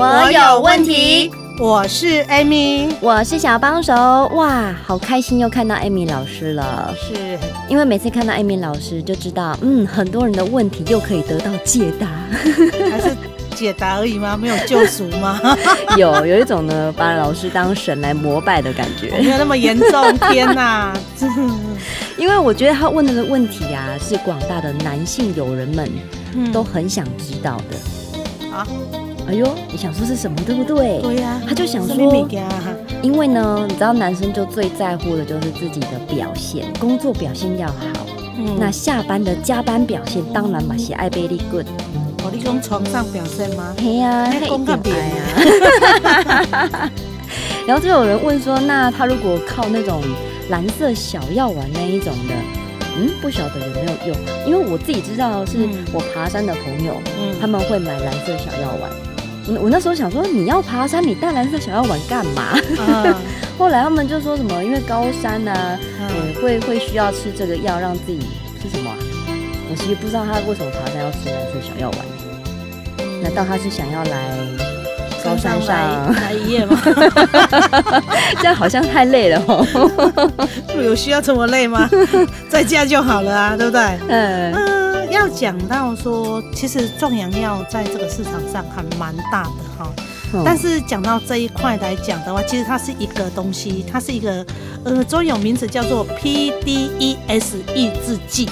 我有问题，我是 Amy，我是小帮手。哇，好开心又看到 Amy 老师了。是，因为每次看到 Amy 老师，就知道，嗯，很多人的问题又可以得到解答。还是解答而已吗？没有救赎吗？有，有一种呢，把老师当神来膜拜的感觉。没有那么严重，天哪！因为我觉得他问的的问题啊，是广大的男性友人们都很想知道的。啊。哎呦，你想说是什么，对不对？对呀、啊，他就想说，因为呢，你知道男生就最在乎的就是自己的表现，工作表现要好。嗯，那下班的加班表现当然嘛是爱 very good。哦，你从床上表现吗？嘿呀，那一定爱啊。然后就有人问说，那他如果靠那种蓝色小药丸那一种的，嗯，不晓得有没有用？因为我自己知道是我爬山的朋友，嗯，他们会买蓝色小药丸。我那时候想说，你要爬山，你带蓝色小药丸干嘛？嗯、后来他们就说什么，因为高山呢、啊，嗯，嗯会会需要吃这个药，让自己是什么、啊？我其实不知道他为什么爬山要吃蓝色小药丸。嗯、难道他是想要来高山上来一夜吗？这样好像太累了哦。有需要这么累吗？在家就好了啊，对不对？嗯。嗯要讲到说，其实壮阳药在这个市场上还蛮大的哈，嗯、但是讲到这一块来讲的话，其实它是一个东西，它是一个呃专有名词叫做 PDES 抑制剂。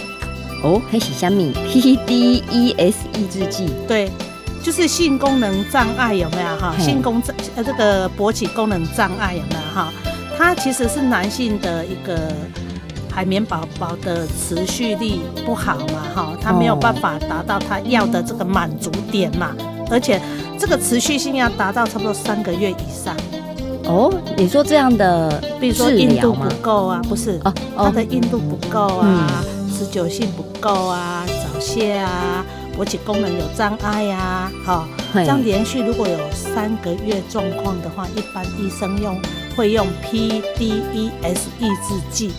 哦，还是什么 PDES 抑制剂？对，就是性功能障碍有没有哈？性功障呃这个勃起功能障碍有没有哈？它其实是男性的一个。海绵宝宝的持续力不好嘛，哈，他没有办法达到他要的这个满足点嘛，而且这个持续性要达到差不多三个月以上。哦，你说这样的，比如说硬度不够啊，不是，哦，它的硬度不够啊，持久性不够啊，早泄啊，勃起功能有障碍呀，好，这样连续如果有三个月状况的话，一般医生用会用 PDES 抑制剂。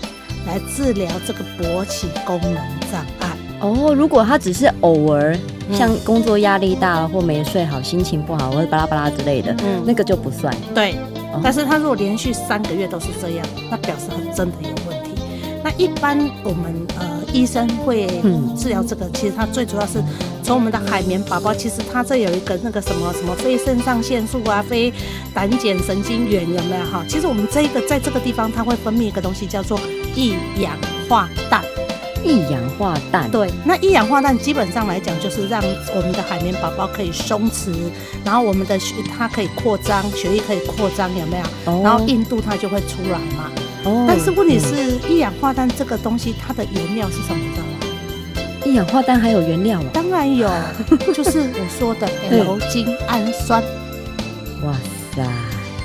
来治疗这个勃起功能障碍哦。如果他只是偶尔，像工作压力大或没睡好、心情不好或者巴拉巴拉之类的，嗯，那个就不算。对，哦、但是他如果连续三个月都是这样，那表示他真的有问题。那一般我们呃医生会治疗这个，嗯、其实它最主要是从我们的海绵宝宝，其实它这有一个那个什么什么非肾上腺素啊、非胆碱神经元有没有哈？其实我们这个在这个地方，它会分泌一个东西叫做。一氧化氮，一氧化氮，对，那一氧化氮基本上来讲，就是让我们的海绵宝宝可以松弛，然后我们的血它可以扩张，血液可以扩张，有没有？哦、然后硬度它就会出来嘛。哦。但是问题是，一氧化氮这个东西，它的原料是什么？你知道吗？一氧化氮还有原料啊？当然有，就是我说的 L 精氨酸。哇塞！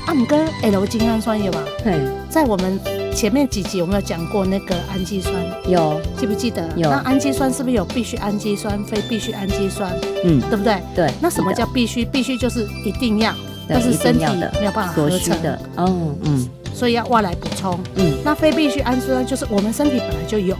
啊，你跟 L 精氨酸有吗？对，在我们。前面几集有没有讲过那个氨基酸？有，记不记得？有。那氨基酸是不是有必需氨基酸、非必需氨基酸？嗯，对不对？对。那什么叫必须？必须就是一定要，但是身体没有办法合成的。哦，嗯。所以要外来补充。嗯。那非必需氨基酸就是我们身体本来就有。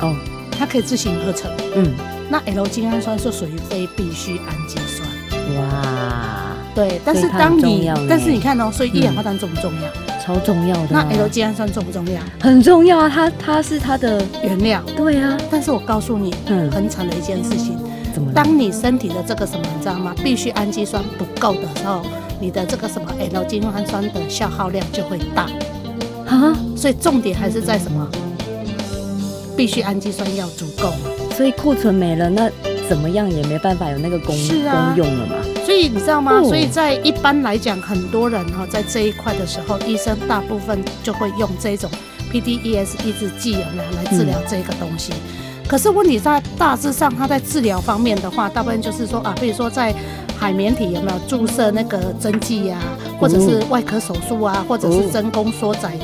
哦。它可以自行合成。嗯。那 L 精氨酸是属于非必需氨基酸。哇。对，但是当你，但是你看哦，所以一氧化碳重不重要？超重要的。那 L 精氨酸重不重要？很重要啊，它它是它的原料。对啊，但是我告诉你，嗯，很惨的一件事情。怎么？当你身体的这个什么，你知道吗？必需氨基酸不够的时候，你的这个什么 L 精氨酸的消耗量就会大。啊？所以重点还是在什么？必须氨基酸要足够。所以库存没了，那怎么样也没办法有那个功是啊，功用了嘛。所以你知道吗？所以在一般来讲，很多人哈在这一块的时候，医生大部分就会用这种 PDES 抑制剂有没有来治疗这个东西。可是问题在大致上，它在治疗方面的话，大部分就是说啊，比如说在海绵体有没有注射那个针剂啊，或者是外科手术啊，或者是真空缩窄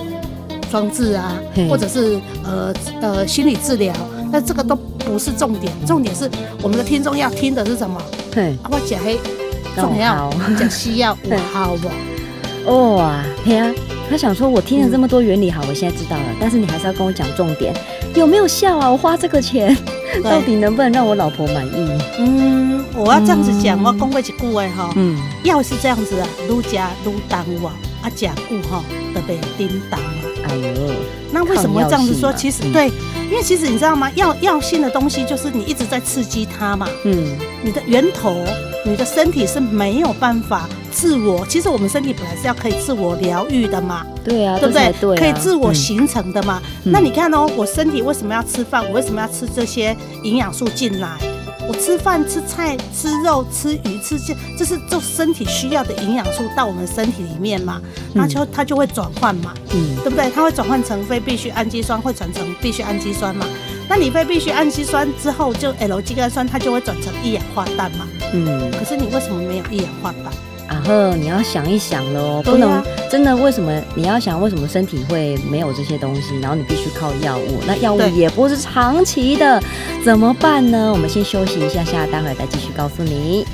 装置啊，或者是呃呃心理治疗，那这个都不是重点，重点是我们的听众要听的是什么？对，我讲黑重要，讲西药五号不？哇，天啊！他想说，我听了这么多原理，好，我现在知道了。但是你还是要跟我讲重点，有没有效啊？我花这个钱，到底能不能让我老婆满意？嗯，我要这样子讲，我讲过一句话哈，嗯，药是这样子啊，愈加愈淡忘，啊，假固哈，特别叮当啊。哎呦，那为什么会这样子说？其实对，因为其实你知道吗？药药性的东西就是你一直在刺激它嘛。嗯，你的源头，你的身体是没有办法。自我，其实我们身体本来是要可以自我疗愈的嘛，对啊，对不对？对啊、可以自我形成的嘛。嗯、那你看哦，我身体为什么要吃饭？我为什么要吃这些营养素进来？我吃饭、吃菜、吃肉、吃鱼、吃这，这是就身体需要的营养素到我们身体里面嘛，那就它就会转换嘛，嗯，对不对？它会转换成非必需氨基酸，会转成必需氨基酸嘛。那你非必需氨基酸之后，就 L 肌苷酸，它就会转成一氧化氮嘛，嗯。可是你为什么没有一氧化氮？啊呵，你要想一想喽，不能真的为什么你要想为什么身体会没有这些东西，然后你必须靠药物，那药物也不是长期的，怎么办呢？我们先休息一下下，待会再继续告诉你。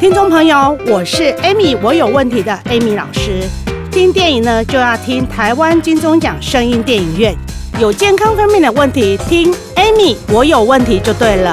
听众朋友，我是 Amy，我有问题的 Amy 老师。听电影呢就要听台湾金钟奖声音电影院，有健康方面的问题，听 Amy，我有问题就对了。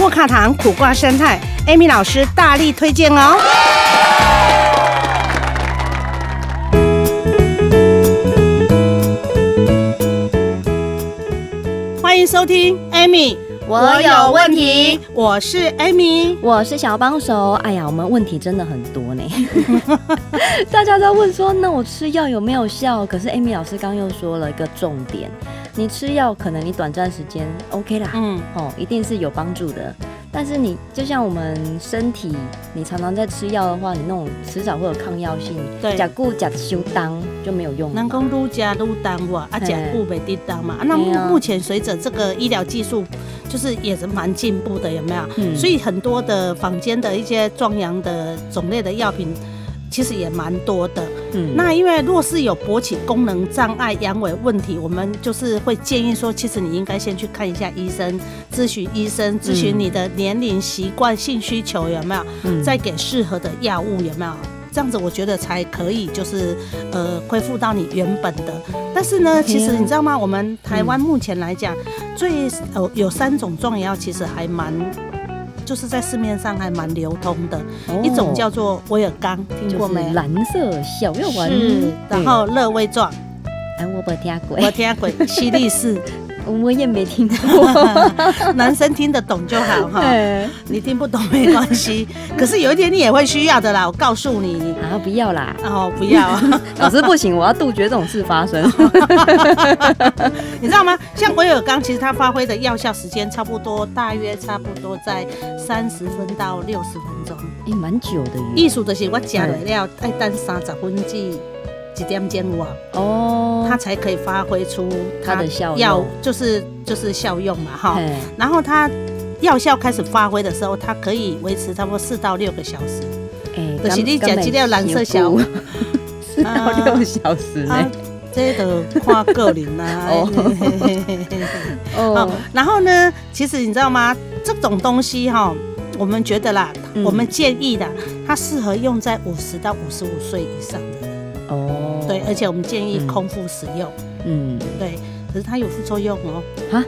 莫卡糖苦瓜生态，Amy 老师大力推荐哦！欢迎收听，Amy，我有问题，我是 Amy，我是小帮手。哎呀，我们问题真的很多呢，大家在问说，那我吃药有没有效？可是 Amy 老师刚又说了一个重点。你吃药可能你短暂时间 OK 啦，嗯，哦，一定是有帮助的。但是你就像我们身体，你常常在吃药的话，你那种迟早会有抗药性。对，假固假修当就没有用。能够愈加愈淡哇，啊，假固没滴当嘛。啊，那目前随着这个医疗技术，就是也是蛮进步的，有没有？嗯。所以很多的坊间的一些壮阳的种类的药品。其实也蛮多的，嗯，那因为若是有勃起功能障碍、阳痿问题，我们就是会建议说，其实你应该先去看一下医生，咨询医生，咨询你的年龄、习惯、性需求有没有，嗯，再给适合的药物有没有，这样子我觉得才可以，就是呃恢复到你原本的。但是呢，其实你知道吗？我们台湾目前来讲，最呃有三种壮阳药，其实还蛮。就是在市面上还蛮流通的，哦、一种叫做威尔刚，听过没？蓝色小药丸。是，然后乐威状，哎，我不听鬼，我听鬼，西力士。我也没听过，男生听得懂就好哈。你听不懂没关系，可是有一天你也会需要的啦。我告诉你，啊，不要啦，哦，不要，老师不行，我要杜绝这种事发生。你知道吗？像威尔刚，其实它发挥的药效时间差不多，大约差不多在三十分到六十分钟，也蛮久的。艺术的是我加了料，爱等三十分钟。几点钟哇？哦，它才可以发挥出它的效药，就是就是效用嘛哈。然后它药效开始发挥的时候，它可以维持差不多四到六个小时。哎，就是你讲这条蓝色小，四到六小时呢？这个看个人 呐。哦，然后呢，其实你知道吗？这种东西哈，我们觉得啦，我们建议的，它适合用在五十到五十五岁以上的人。哦，对，而且我们建议空腹使用。嗯，对，可是它有副作用哦。哈，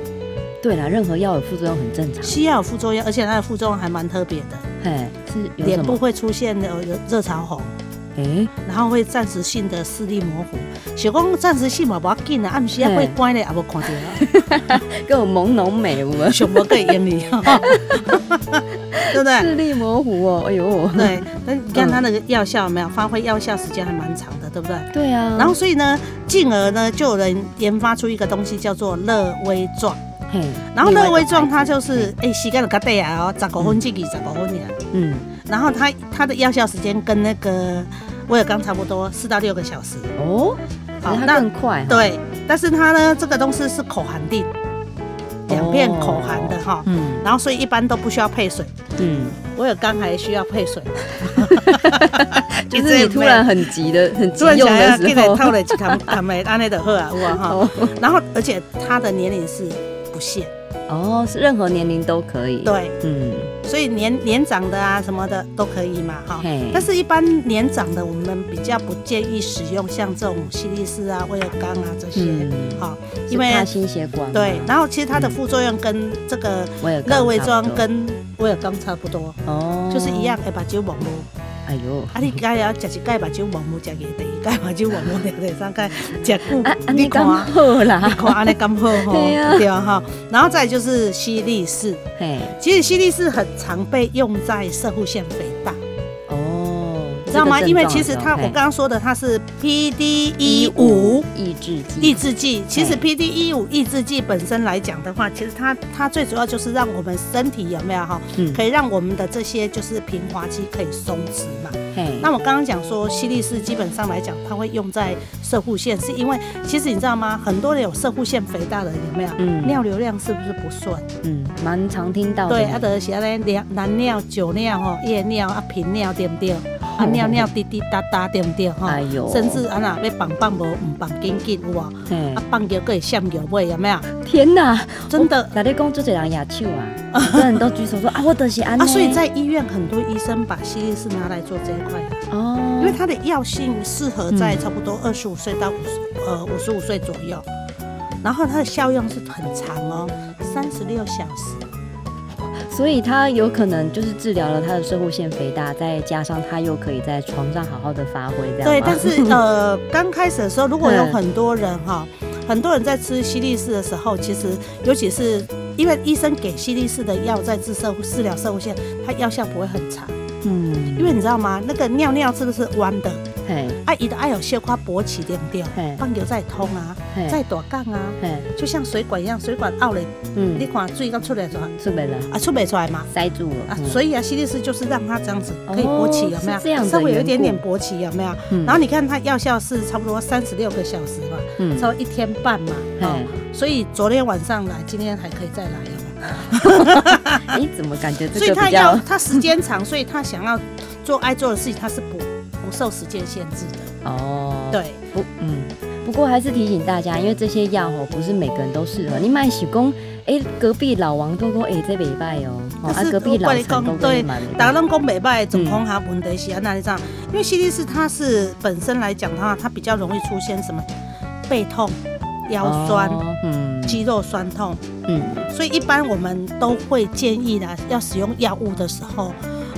对了，任何药有副作用很正常。西药有副作用，而且它的副作用还蛮特别的。哎，是脸部会出现有有热潮红。哎，然后会暂时性的视力模糊。小光暂时性嘛不要紧啊，暗时啊会关的也无看到，跟我朦胧美我什么可以眼里，对不对？视力模糊哦，哎呦，对，那你看它那个药效有没有发挥药效时间还蛮长的，对不对？对啊。然后所以呢，进而呢就有人研发出一个东西叫做乐威壮。然后乐威壮它就是哎，时间就较短啊，哦，十五分之几，十五分呀。嗯。然后它它的药效时间跟那个威尔刚差不多，四到六个小时。哦。好，那更快。对，但是它呢，这个东西是口含定，两片口含的哈。嗯。然后所以一般都不需要配水。嗯。威尔刚还需要配水。就是你突然很急的、很急用的时候。套了几堂堂没安内的喝啊，哇哈。然后而且它的年龄是。线哦，是任何年龄都可以。对，嗯，所以年年长的啊什么的都可以嘛，哈。但是，一般年长的我们比较不建议使用像这种西利士啊、威尔刚啊这些，好，因为怕心血管。对，然后其实它的副作用跟这个乐威装跟威尔刚差不多，哦，就是一样，会把酒忘无。哎呦，啊你该要食一盖把酒忘无食个，第二盖把酒忘无第第三盖食久，你看好啦，你看安尼刚好吼，对啊。哈，然后再就是西力士，嘿，其实西力士很常被用在射护腺肥大。知道吗？因为其实它，我刚刚说的，它是 PDE 五抑制剂。抑制剂，其实 PDE 五抑制剂本身来讲的话，其实它它最主要就是让我们身体有没有哈，可以让我们的这些就是平滑肌可以松弛嘛。那我刚刚讲说，西力士基本上来讲，它会用在射护腺，是因为其实你知道吗？很多人有射护腺肥大的人有没有？嗯。尿流量是不是不顺？嗯，蛮常听到的。对，啊，就是安尼，男尿、酒尿、吼夜尿啊、频尿对不对？啊，尿尿滴滴答答，对不对哈？哎呦，甚至啊那要放放无，唔放紧紧有无？啊，放尿可以闪尿尾，有没有？天哪，真的！哪里讲做这样牙臭啊？很多人都举手说啊，我得是安。啊，所以在医院很多医生把犀利士拿来做这一块哦，因为它的药性适合在差不多二十五岁到五十呃五十五岁左右，然后它的效用是很长哦，三十六小时。所以他有可能就是治疗了他的射护腺肥大，再加上他又可以在床上好好的发挥，这样。对，但是 呃，刚开始的时候，如果有很多人哈，很多人在吃西利士的时候，其实尤其是因为医生给西利士的药在治摄护治疗射护腺，它药效不会很长。嗯，因为你知道吗？那个尿尿是不是弯的？嘿，啊，伊的爱有小块勃起对不对？放尿再通啊，再大杠啊，就像水管一样，水管凹了，嗯，你看水刚出来出来，出没了。啊，出没出来嘛，塞住了啊，所以啊，犀利士就是让它这样子可以勃起，有没有？这样稍微有一点点勃起，有没有？然后你看它药效是差不多三十六个小时吧，嗯，差不多一天半嘛，哦，所以昨天晚上来，今天还可以再来哦。哎，怎么感觉这个所以他要他时间长，所以他想要做爱做的事情，他是受时间限制的。哦，对，不，嗯，不过还是提醒大家，因为这些药哦，不是每个人都适合。你买喜功，哎，隔壁老王都说，哎，这没拜哦，啊，隔壁老陈都对，大家都讲没败，总共哈问题是啊，那你这样，因为犀利士它是本身来讲的话，它比较容易出现什么背痛、腰酸、嗯，肌肉酸痛，嗯，所以一般我们都会建议呢，要使用药物的时候。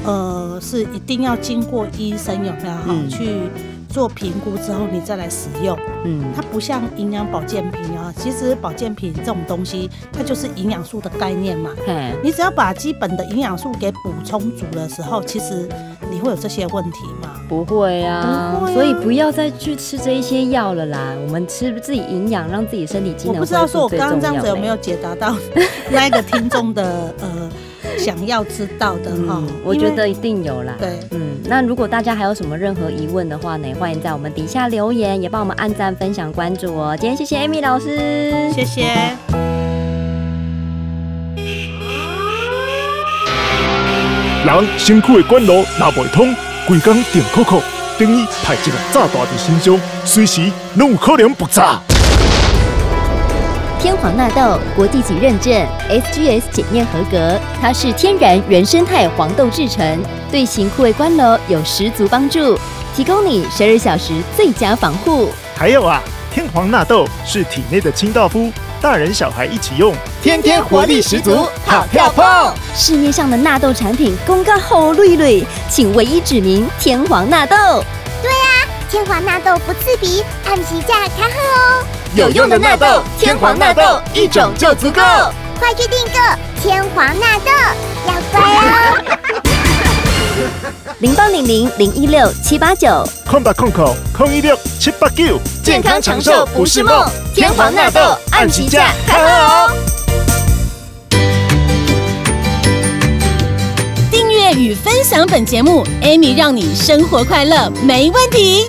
呃，是一定要经过医生有没有哈去做评估之后，你再来使用。嗯，它不像营养保健品啊，其实保健品这种东西，它就是营养素的概念嘛。嗯，你只要把基本的营养素给补充足的时候，其实你会有这些问题吗？不会啊，不会啊，所以不要再去吃这一些药了啦。我们吃自己营养，让自己身体机能。我不知道说我刚刚这样子有没有解答到 那一个听众的呃。想要知道的哈，嗯、我觉得一定有啦。对，嗯，那如果大家还有什么任何疑问的话呢，欢迎在我们底下留言，也帮我们按赞、分享、关注哦。今天谢谢 Amy 老师，谢谢。人身躯的管路若未通，规工电扣扣，等于派一个炸弹在身上，随时拢有可能爆炸。天皇纳豆国际级认证，SGS 检验合格，它是天然原生态黄豆制成，对型枯萎关楼有十足帮助，提供你十二小时最佳防护。还有啊，天皇纳豆是体内的清道夫，大人小孩一起用，天天活力十足，好跳碰。市面上的纳豆产品公告后绿绿，请唯一指明天皇纳豆。对。天皇纳豆不刺鼻，按时价开喝哦。有用的纳豆，天皇纳豆一种就足够。快去订购天皇纳豆，要乖哦。零八零零零一六七八九，空八空口空一六七八九，健康长寿不是梦，天皇纳豆按起价看哦。订阅与分享本节目，Amy 让你生活快乐没问题。